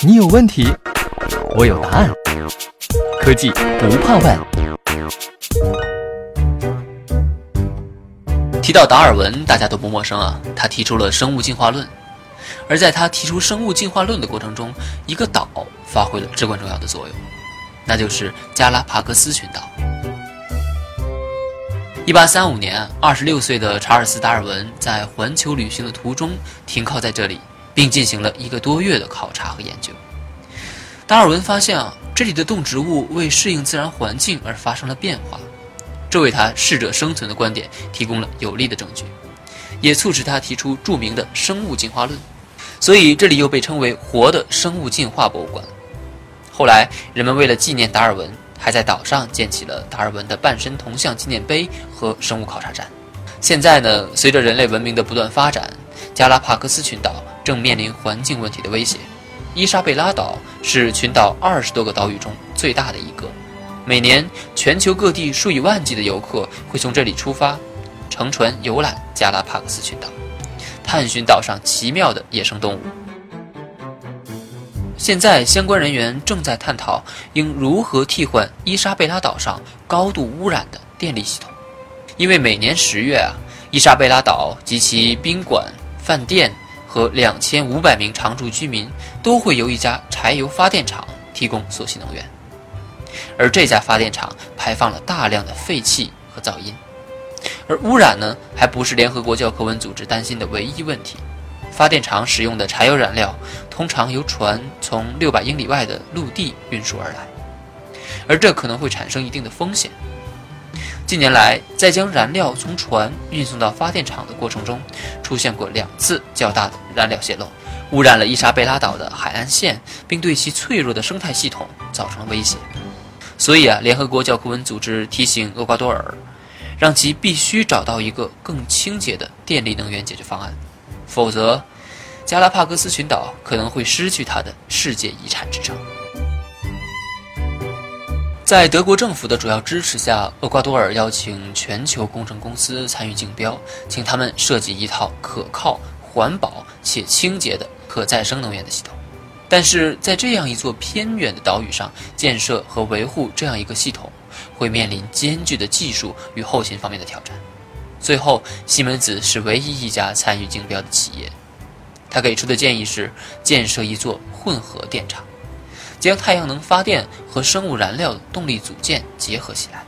你有问题，我有答案。科技不怕问。提到达尔文，大家都不陌生啊。他提出了生物进化论，而在他提出生物进化论的过程中，一个岛发挥了至关重要的作用，那就是加拉帕戈斯群岛。一八三五年，二十六岁的查尔斯·达尔文在环球旅行的途中停靠在这里，并进行了一个多月的考察和研究。达尔文发现啊，这里的动植物为适应自然环境而发生了变化，这为他适者生存的观点提供了有力的证据，也促使他提出著名的生物进化论。所以，这里又被称为“活的生物进化博物馆”。后来，人们为了纪念达尔文。还在岛上建起了达尔文的半身铜像纪念碑和生物考察站。现在呢，随着人类文明的不断发展，加拉帕克斯群岛正面临环境问题的威胁。伊莎贝拉岛是群岛二十多个岛屿中最大的一个，每年全球各地数以万计的游客会从这里出发，乘船游览加拉帕克斯群岛，探寻岛上奇妙的野生动物。现在，相关人员正在探讨应如何替换伊莎贝拉岛上高度污染的电力系统，因为每年十月啊，伊莎贝拉岛及其宾馆、饭店和两千五百名常住居民都会由一家柴油发电厂提供所需能源，而这家发电厂排放了大量的废气和噪音，而污染呢，还不是联合国教科文组织担心的唯一问题。发电厂使用的柴油燃料通常由船从六百英里外的陆地运输而来，而这可能会产生一定的风险。近年来，在将燃料从船运送到发电厂的过程中，出现过两次较大的燃料泄漏，污染了伊莎贝拉岛的海岸线，并对其脆弱的生态系统造成了威胁。所以啊，联合国教科文组织提醒厄瓜多尔，让其必须找到一个更清洁的电力能源解决方案。否则，加拉帕戈斯群岛可能会失去它的世界遗产之称。在德国政府的主要支持下，厄瓜多尔邀请全球工程公司参与竞标，请他们设计一套可靠、环保且清洁的可再生能源的系统。但是在这样一座偏远的岛屿上建设和维护这样一个系统，会面临艰巨的技术与后勤方面的挑战。最后，西门子是唯一一家参与竞标的企业。他给出的建议是建设一座混合电厂，将太阳能发电和生物燃料动力组件结合起来。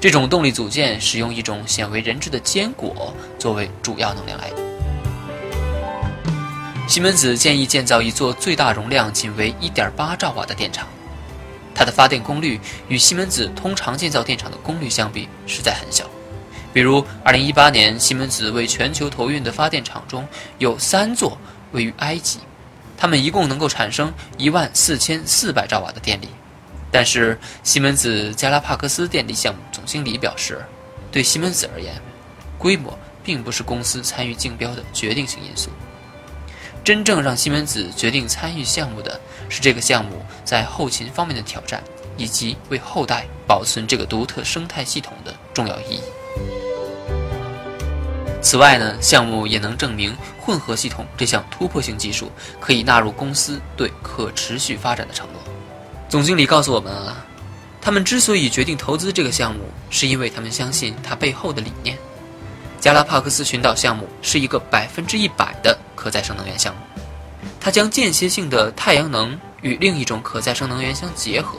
这种动力组件使用一种鲜为人知的坚果作为主要能量来源。西门子建议建造一座最大容量仅为1.8兆瓦的电厂，它的发电功率与西门子通常建造电厂的功率相比实在很小。比如，2018年西门子为全球投运的发电厂中有三座位于埃及，它们一共能够产生一万四千四百兆瓦的电力。但是，西门子加拉帕克斯电力项目总经理表示，对西门子而言，规模并不是公司参与竞标的决定性因素。真正让西门子决定参与项目的是这个项目在后勤方面的挑战，以及为后代保存这个独特生态系统的重要意义。此外呢，项目也能证明混合系统这项突破性技术可以纳入公司对可持续发展的承诺。总经理告诉我们啊，他们之所以决定投资这个项目，是因为他们相信它背后的理念。加拉帕克斯群岛项目是一个百分之一百的可再生能源项目，它将间歇性的太阳能与另一种可再生能源相结合。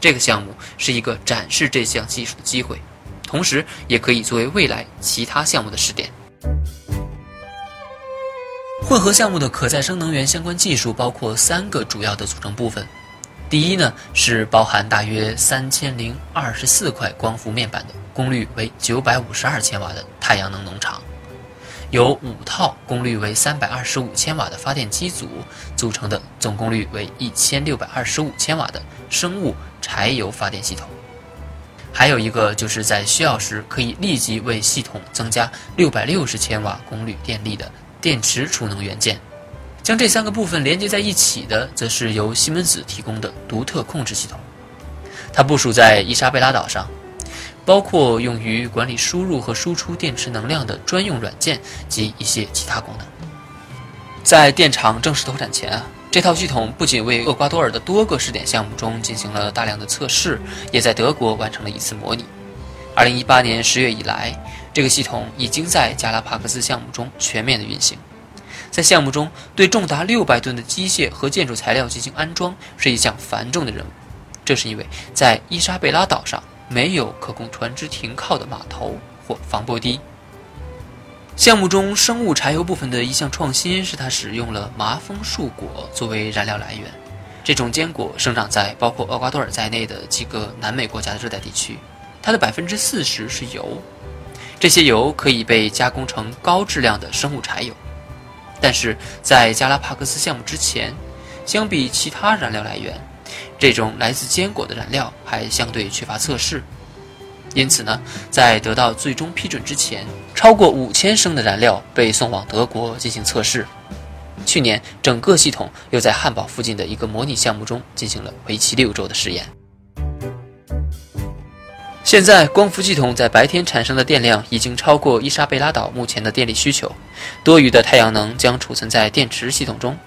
这个项目是一个展示这项技术的机会。同时，也可以作为未来其他项目的试点。混合项目的可再生能源相关技术包括三个主要的组成部分。第一呢，是包含大约三千零二十四块光伏面板的功率为九百五十二千瓦的太阳能农场，由五套功率为三百二十五千瓦的发电机组组成的总功率为一千六百二十五千瓦的生物柴油发电系统。还有一个就是在需要时可以立即为系统增加六百六十千瓦功率电力的电池储能元件。将这三个部分连接在一起的，则是由西门子提供的独特控制系统。它部署在伊莎贝拉岛上，包括用于管理输入和输出电池能量的专用软件及一些其他功能。在电厂正式投产前啊。这套系统不仅为厄瓜多尔的多个试点项目中进行了大量的测试，也在德国完成了一次模拟。二零一八年十月以来，这个系统已经在加拉帕克斯项目中全面的运行。在项目中，对重达六百吨的机械和建筑材料进行安装是一项繁重的任务，这是因为在伊莎贝拉岛上没有可供船只停靠的码头或防波堤。项目中生物柴油部分的一项创新是，它使用了麻风树果作为燃料来源。这种坚果生长在包括厄瓜多尔在内的几个南美国家的热带地区，它的百分之四十是油，这些油可以被加工成高质量的生物柴油。但是在加拉帕克斯项目之前，相比其他燃料来源，这种来自坚果的燃料还相对缺乏测试。因此呢，在得到最终批准之前，超过五千升的燃料被送往德国进行测试。去年，整个系统又在汉堡附近的一个模拟项目中进行了为期六周的试验。现在，光伏系统在白天产生的电量已经超过伊莎贝拉岛目前的电力需求，多余的太阳能将储存在电池系统中，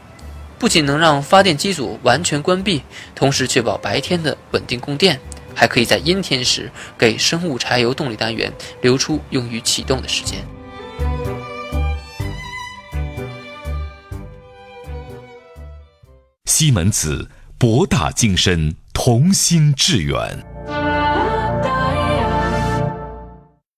不仅能让发电机组完全关闭，同时确保白天的稳定供电。还可以在阴天时给生物柴油动力单元留出用于启动的时间。西门子，博大精深，同心致远。